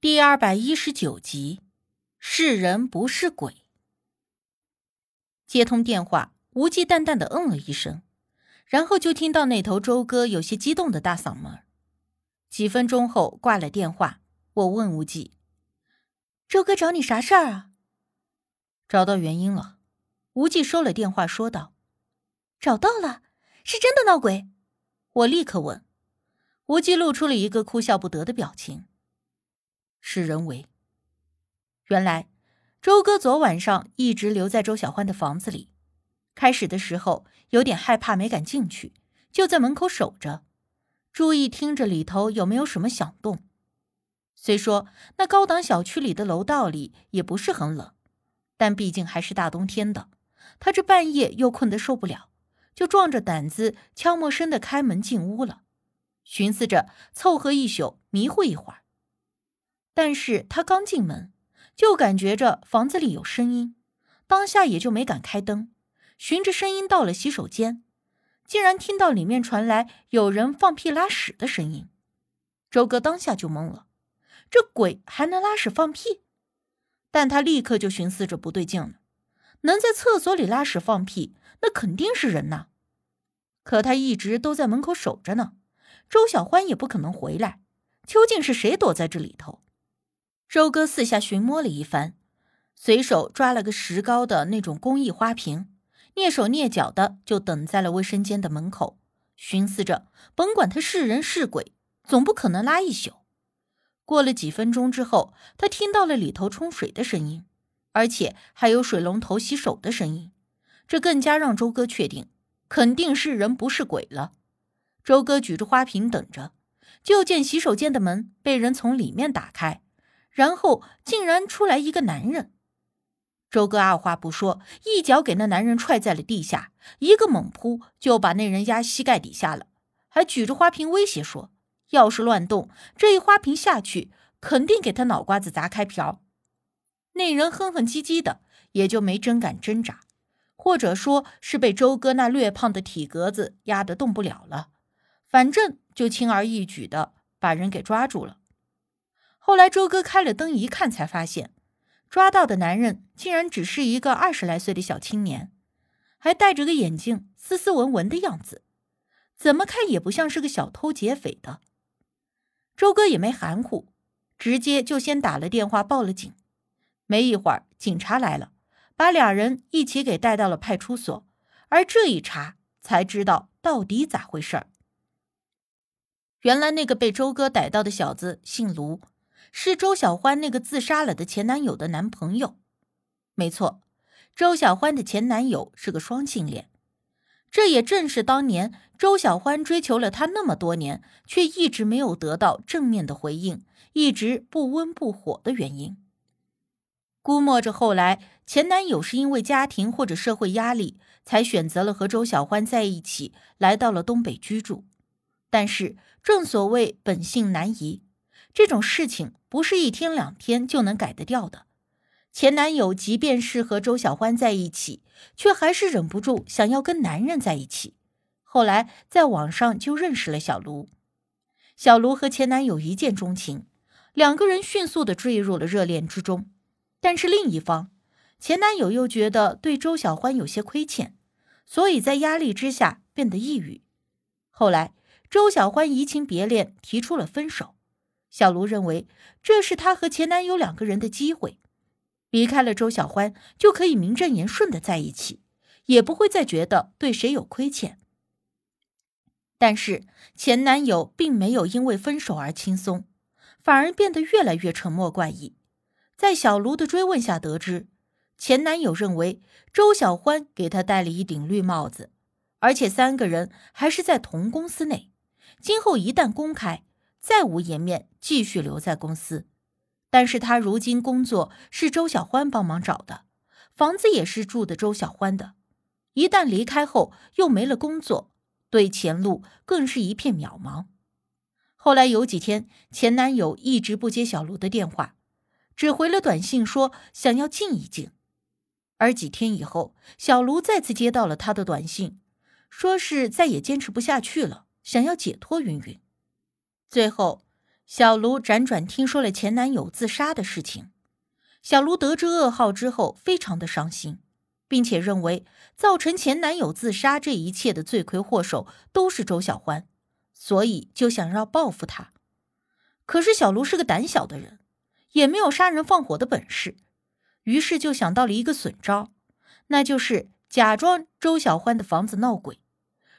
第二百一十九集，是人不是鬼。接通电话，无忌淡淡的嗯了一声，然后就听到那头周哥有些激动的大嗓门。几分钟后挂了电话，我问无忌：“周哥找你啥事儿啊？”找到原因了，无忌收了电话说道：“找到了，是真的闹鬼？”我立刻问，无忌露出了一个哭笑不得的表情。是人为。原来，周哥昨晚上一直留在周小欢的房子里。开始的时候有点害怕，没敢进去，就在门口守着，注意听着里头有没有什么响动。虽说那高档小区里的楼道里也不是很冷，但毕竟还是大冬天的，他这半夜又困得受不了，就壮着胆子悄默声的开门进屋了，寻思着凑合一宿，迷糊一会儿。但是他刚进门，就感觉着房子里有声音，当下也就没敢开灯，循着声音到了洗手间，竟然听到里面传来有人放屁拉屎的声音。周哥当下就懵了，这鬼还能拉屎放屁？但他立刻就寻思着不对劲了，能在厕所里拉屎放屁，那肯定是人呐。可他一直都在门口守着呢，周小欢也不可能回来，究竟是谁躲在这里头？周哥四下寻摸了一番，随手抓了个石膏的那种工艺花瓶，蹑手蹑脚的就等在了卫生间的门口，寻思着，甭管他是人是鬼，总不可能拉一宿。过了几分钟之后，他听到了里头冲水的声音，而且还有水龙头洗手的声音，这更加让周哥确定，肯定是人不是鬼了。周哥举着花瓶等着，就见洗手间的门被人从里面打开。然后竟然出来一个男人，周哥二话不说，一脚给那男人踹在了地下，一个猛扑就把那人压膝盖底下了，还举着花瓶威胁说：“要是乱动，这一花瓶下去，肯定给他脑瓜子砸开瓢。”那人哼哼唧唧的，也就没真敢挣扎，或者说是被周哥那略胖的体格子压得动不了了，反正就轻而易举的把人给抓住了。后来，周哥开了灯一看，才发现抓到的男人竟然只是一个二十来岁的小青年，还戴着个眼镜，斯斯文文的样子，怎么看也不像是个小偷劫匪的。周哥也没含糊，直接就先打了电话报了警。没一会儿，警察来了，把俩人一起给带到了派出所。而这一查，才知道到底咋回事儿。原来，那个被周哥逮到的小子姓卢。是周小欢那个自杀了的前男友的男朋友，没错，周小欢的前男友是个双性恋，这也正是当年周小欢追求了他那么多年，却一直没有得到正面的回应，一直不温不火的原因。估摸着后来前男友是因为家庭或者社会压力，才选择了和周小欢在一起，来到了东北居住。但是正所谓本性难移。这种事情不是一天两天就能改得掉的。前男友即便是和周小欢在一起，却还是忍不住想要跟男人在一起。后来在网上就认识了小卢，小卢和前男友一见钟情，两个人迅速的坠入了热恋之中。但是另一方，前男友又觉得对周小欢有些亏欠，所以在压力之下变得抑郁。后来周小欢移情别恋，提出了分手。小卢认为这是她和前男友两个人的机会，离开了周小欢就可以名正言顺的在一起，也不会再觉得对谁有亏欠。但是前男友并没有因为分手而轻松，反而变得越来越沉默怪异。在小卢的追问下，得知前男友认为周小欢给他戴了一顶绿帽子，而且三个人还是在同公司内，今后一旦公开。再无颜面继续留在公司，但是他如今工作是周小欢帮忙找的，房子也是住的周小欢的，一旦离开后又没了工作，对前路更是一片渺茫。后来有几天，前男友一直不接小卢的电话，只回了短信说想要静一静。而几天以后，小卢再次接到了他的短信，说是再也坚持不下去了，想要解脱云云。最后，小卢辗转听说了前男友自杀的事情。小卢得知噩耗之后，非常的伤心，并且认为造成前男友自杀这一切的罪魁祸首都是周小欢，所以就想要报复他。可是小卢是个胆小的人，也没有杀人放火的本事，于是就想到了一个损招，那就是假装周小欢的房子闹鬼。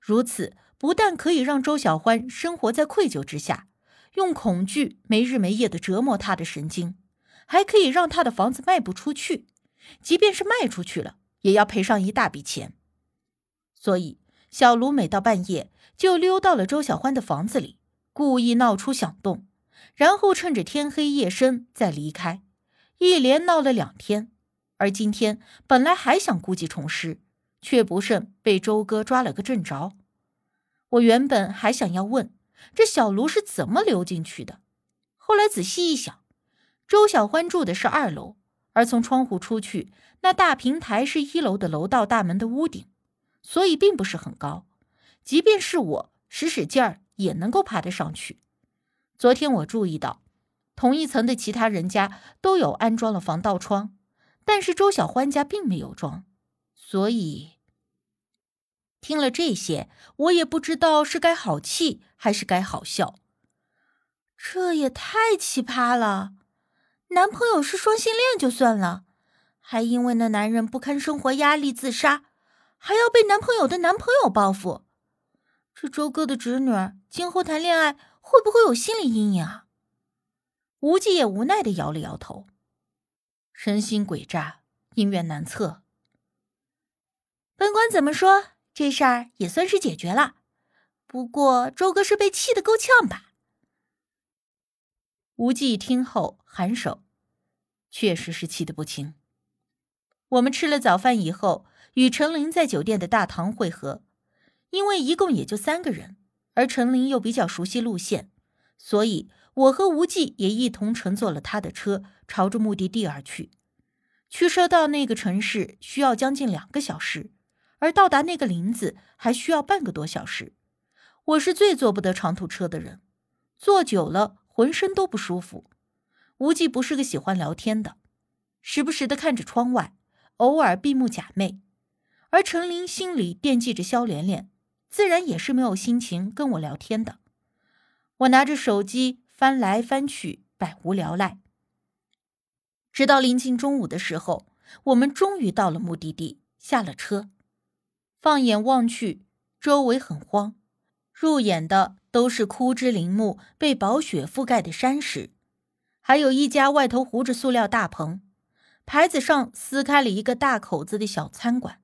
如此不但可以让周小欢生活在愧疚之下，用恐惧没日没夜的折磨他的神经。还可以让他的房子卖不出去，即便是卖出去了，也要赔上一大笔钱。所以，小卢每到半夜就溜到了周小欢的房子里，故意闹出响动，然后趁着天黑夜深再离开，一连闹了两天。而今天本来还想故技重施，却不慎被周哥抓了个正着。我原本还想要问这小卢是怎么溜进去的，后来仔细一想。周小欢住的是二楼，而从窗户出去，那大平台是一楼的楼道大门的屋顶，所以并不是很高。即便是我使使劲儿，也能够爬得上去。昨天我注意到，同一层的其他人家都有安装了防盗窗，但是周小欢家并没有装。所以，听了这些，我也不知道是该好气还是该好笑。这也太奇葩了！男朋友是双性恋就算了，还因为那男人不堪生活压力自杀，还要被男朋友的男朋友报复。这周哥的侄女今后谈恋爱会不会有心理阴影啊？无忌也无奈的摇了摇头，人心诡诈，姻缘难测。甭管怎么说，这事儿也算是解决了。不过周哥是被气得够呛吧？无忌听后颔首。确实是气得不轻。我们吃了早饭以后，与陈琳在酒店的大堂会合。因为一共也就三个人，而陈琳又比较熟悉路线，所以我和无忌也一同乘坐了他的车，朝着目的地而去。驱车到那个城市需要将近两个小时，而到达那个林子还需要半个多小时。我是最坐不得长途车的人，坐久了浑身都不舒服。无忌不是个喜欢聊天的，时不时的看着窗外，偶尔闭目假寐。而陈琳心里惦记着肖莲莲，自然也是没有心情跟我聊天的。我拿着手机翻来翻去，百无聊赖。直到临近中午的时候，我们终于到了目的地，下了车。放眼望去，周围很荒，入眼的都是枯枝林木、被薄雪覆盖的山石。还有一家外头糊着塑料大棚，牌子上撕开了一个大口子的小餐馆，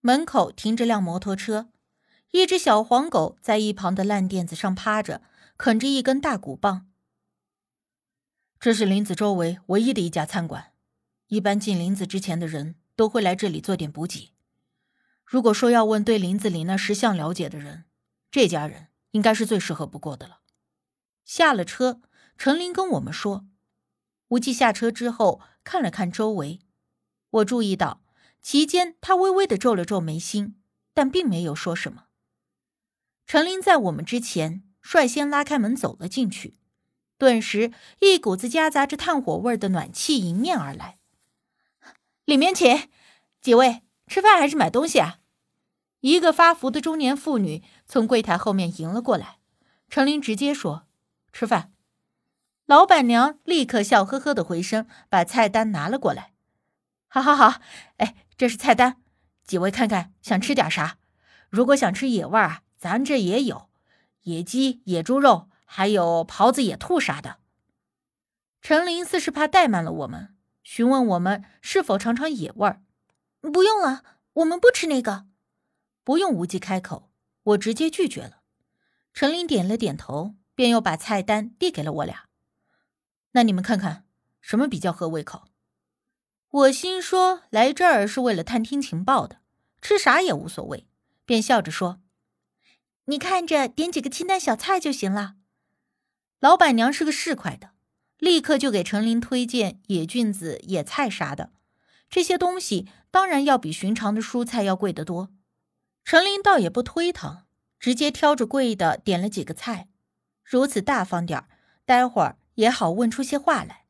门口停着辆摩托车，一只小黄狗在一旁的烂垫子上趴着，啃着一根大骨棒。这是林子周围唯一的一家餐馆，一般进林子之前的人都会来这里做点补给。如果说要问对林子里那石像了解的人，这家人应该是最适合不过的了。下了车。陈琳跟我们说，无忌下车之后看了看周围，我注意到其间他微微的皱了皱眉心，但并没有说什么。陈琳在我们之前率先拉开门走了进去，顿时一股子夹杂着炭火味的暖气迎面而来。里面请，几位吃饭还是买东西啊？一个发福的中年妇女从柜台后面迎了过来，陈琳直接说：“吃饭。”老板娘立刻笑呵呵的回身，把菜单拿了过来。好好好，哎，这是菜单，几位看看想吃点啥？如果想吃野味啊，咱这也有，野鸡、野猪肉，还有狍子、野兔啥的。陈琳似是怕怠慢了我们，询问我们是否尝尝野味儿。不用了，我们不吃那个。不用无忌开口，我直接拒绝了。陈琳点了点头，便又把菜单递给了我俩。那你们看看，什么比较合胃口？我心说来这儿是为了探听情报的，吃啥也无所谓，便笑着说：“你看着点几个清淡小菜就行了。”老板娘是个市侩的，立刻就给陈琳推荐野菌子、野菜啥的，这些东西当然要比寻常的蔬菜要贵得多。陈琳倒也不推搪，直接挑着贵的点了几个菜，如此大方点儿。待会儿也好问出些话来。